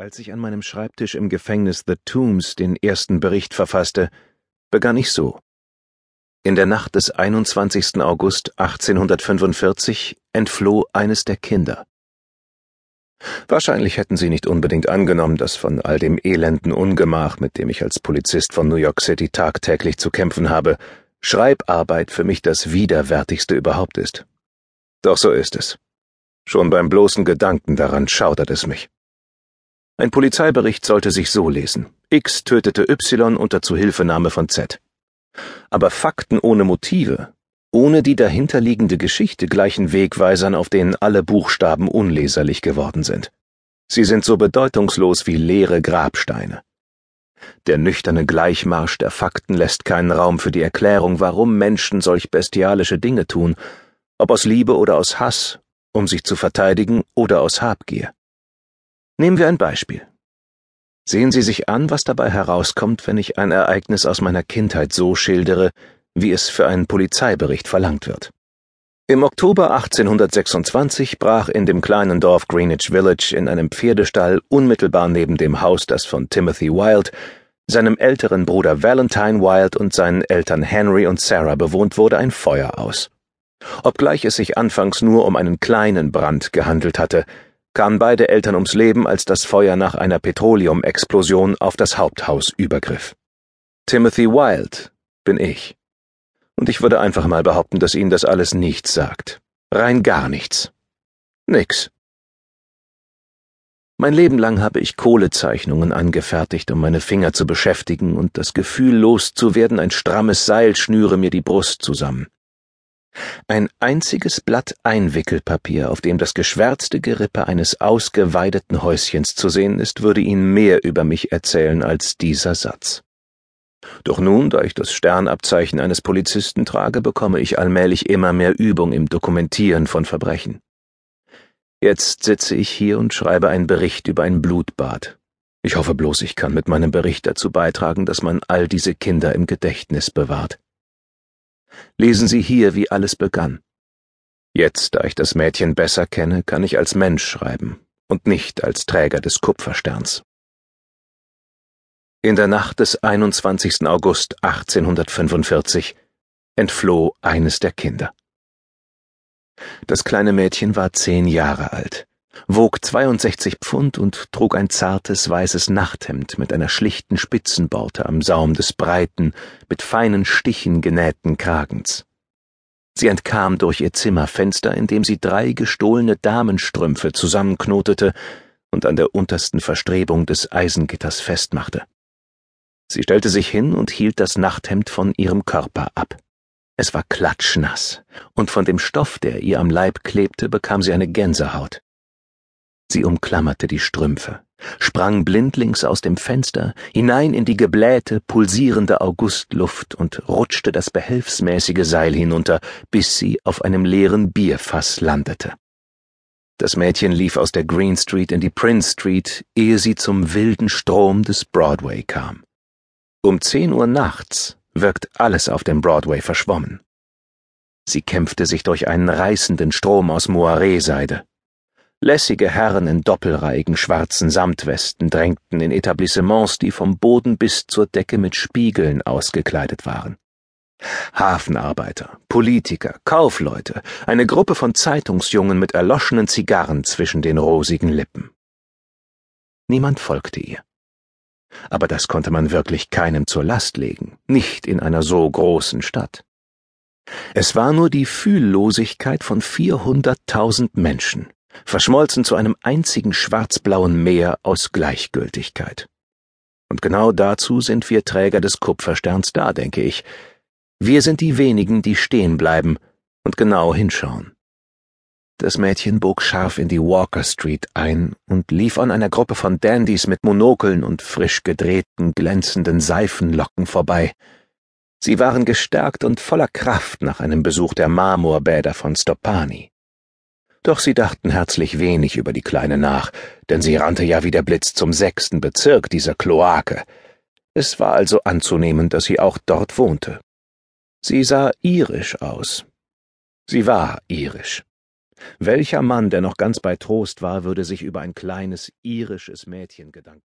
Als ich an meinem Schreibtisch im Gefängnis The Tombs den ersten Bericht verfasste, begann ich so. In der Nacht des 21. August 1845 entfloh eines der Kinder. Wahrscheinlich hätten Sie nicht unbedingt angenommen, dass von all dem elenden Ungemach, mit dem ich als Polizist von New York City tagtäglich zu kämpfen habe, Schreibarbeit für mich das widerwärtigste überhaupt ist. Doch so ist es. Schon beim bloßen Gedanken daran schaudert es mich. Ein Polizeibericht sollte sich so lesen. X tötete Y unter Zuhilfenahme von Z. Aber Fakten ohne Motive, ohne die dahinterliegende Geschichte gleichen Wegweisern, auf denen alle Buchstaben unleserlich geworden sind. Sie sind so bedeutungslos wie leere Grabsteine. Der nüchterne Gleichmarsch der Fakten lässt keinen Raum für die Erklärung, warum Menschen solch bestialische Dinge tun, ob aus Liebe oder aus Hass, um sich zu verteidigen oder aus Habgier. Nehmen wir ein Beispiel. Sehen Sie sich an, was dabei herauskommt, wenn ich ein Ereignis aus meiner Kindheit so schildere, wie es für einen Polizeibericht verlangt wird. Im Oktober 1826 brach in dem kleinen Dorf Greenwich Village in einem Pferdestall unmittelbar neben dem Haus, das von Timothy Wilde, seinem älteren Bruder Valentine Wilde und seinen Eltern Henry und Sarah bewohnt wurde, ein Feuer aus. Obgleich es sich anfangs nur um einen kleinen Brand gehandelt hatte, kamen beide Eltern ums Leben, als das Feuer nach einer Petroleumexplosion auf das Haupthaus übergriff. Timothy Wilde bin ich. Und ich würde einfach mal behaupten, dass Ihnen das alles nichts sagt. Rein gar nichts. Nix. Mein Leben lang habe ich Kohlezeichnungen angefertigt, um meine Finger zu beschäftigen, und das Gefühl loszuwerden, ein strammes Seil schnüre mir die Brust zusammen. Ein einziges Blatt Einwickelpapier, auf dem das geschwärzte Gerippe eines ausgeweideten Häuschens zu sehen ist, würde Ihnen mehr über mich erzählen als dieser Satz. Doch nun, da ich das Sternabzeichen eines Polizisten trage, bekomme ich allmählich immer mehr Übung im Dokumentieren von Verbrechen. Jetzt sitze ich hier und schreibe einen Bericht über ein Blutbad. Ich hoffe bloß, ich kann mit meinem Bericht dazu beitragen, dass man all diese Kinder im Gedächtnis bewahrt. Lesen Sie hier, wie alles begann. Jetzt, da ich das Mädchen besser kenne, kann ich als Mensch schreiben und nicht als Träger des Kupfersterns. In der Nacht des 21. August 1845 entfloh eines der Kinder. Das kleine Mädchen war zehn Jahre alt wog 62 Pfund und trug ein zartes weißes Nachthemd mit einer schlichten Spitzenborte am Saum des breiten, mit feinen Stichen genähten Kragens. Sie entkam durch ihr Zimmerfenster, indem sie drei gestohlene Damenstrümpfe zusammenknotete und an der untersten Verstrebung des Eisengitters festmachte. Sie stellte sich hin und hielt das Nachthemd von ihrem Körper ab. Es war klatschnass, und von dem Stoff, der ihr am Leib klebte, bekam sie eine Gänsehaut. Sie umklammerte die Strümpfe, sprang blindlings aus dem Fenster hinein in die geblähte, pulsierende Augustluft und rutschte das behelfsmäßige Seil hinunter, bis sie auf einem leeren Bierfass landete. Das Mädchen lief aus der Green Street in die Prince Street, ehe sie zum wilden Strom des Broadway kam. Um zehn Uhr nachts wirkt alles auf dem Broadway verschwommen. Sie kämpfte sich durch einen reißenden Strom aus Moiré-Seide. Lässige Herren in doppelreihigen schwarzen Samtwesten drängten in Etablissements, die vom Boden bis zur Decke mit Spiegeln ausgekleidet waren. Hafenarbeiter, Politiker, Kaufleute, eine Gruppe von Zeitungsjungen mit erloschenen Zigarren zwischen den rosigen Lippen. Niemand folgte ihr. Aber das konnte man wirklich keinem zur Last legen, nicht in einer so großen Stadt. Es war nur die Fühllosigkeit von vierhunderttausend Menschen, verschmolzen zu einem einzigen schwarzblauen Meer aus Gleichgültigkeit. Und genau dazu sind wir Träger des Kupfersterns da, denke ich. Wir sind die wenigen, die stehen bleiben und genau hinschauen. Das Mädchen bog scharf in die Walker Street ein und lief an einer Gruppe von Dandys mit Monokeln und frisch gedrehten, glänzenden Seifenlocken vorbei. Sie waren gestärkt und voller Kraft nach einem Besuch der Marmorbäder von Stoppani. Doch sie dachten herzlich wenig über die Kleine nach, denn sie rannte ja wie der Blitz zum sechsten Bezirk dieser Kloake. Es war also anzunehmen, dass sie auch dort wohnte. Sie sah irisch aus. Sie war irisch. Welcher Mann, der noch ganz bei Trost war, würde sich über ein kleines irisches Mädchen Gedanken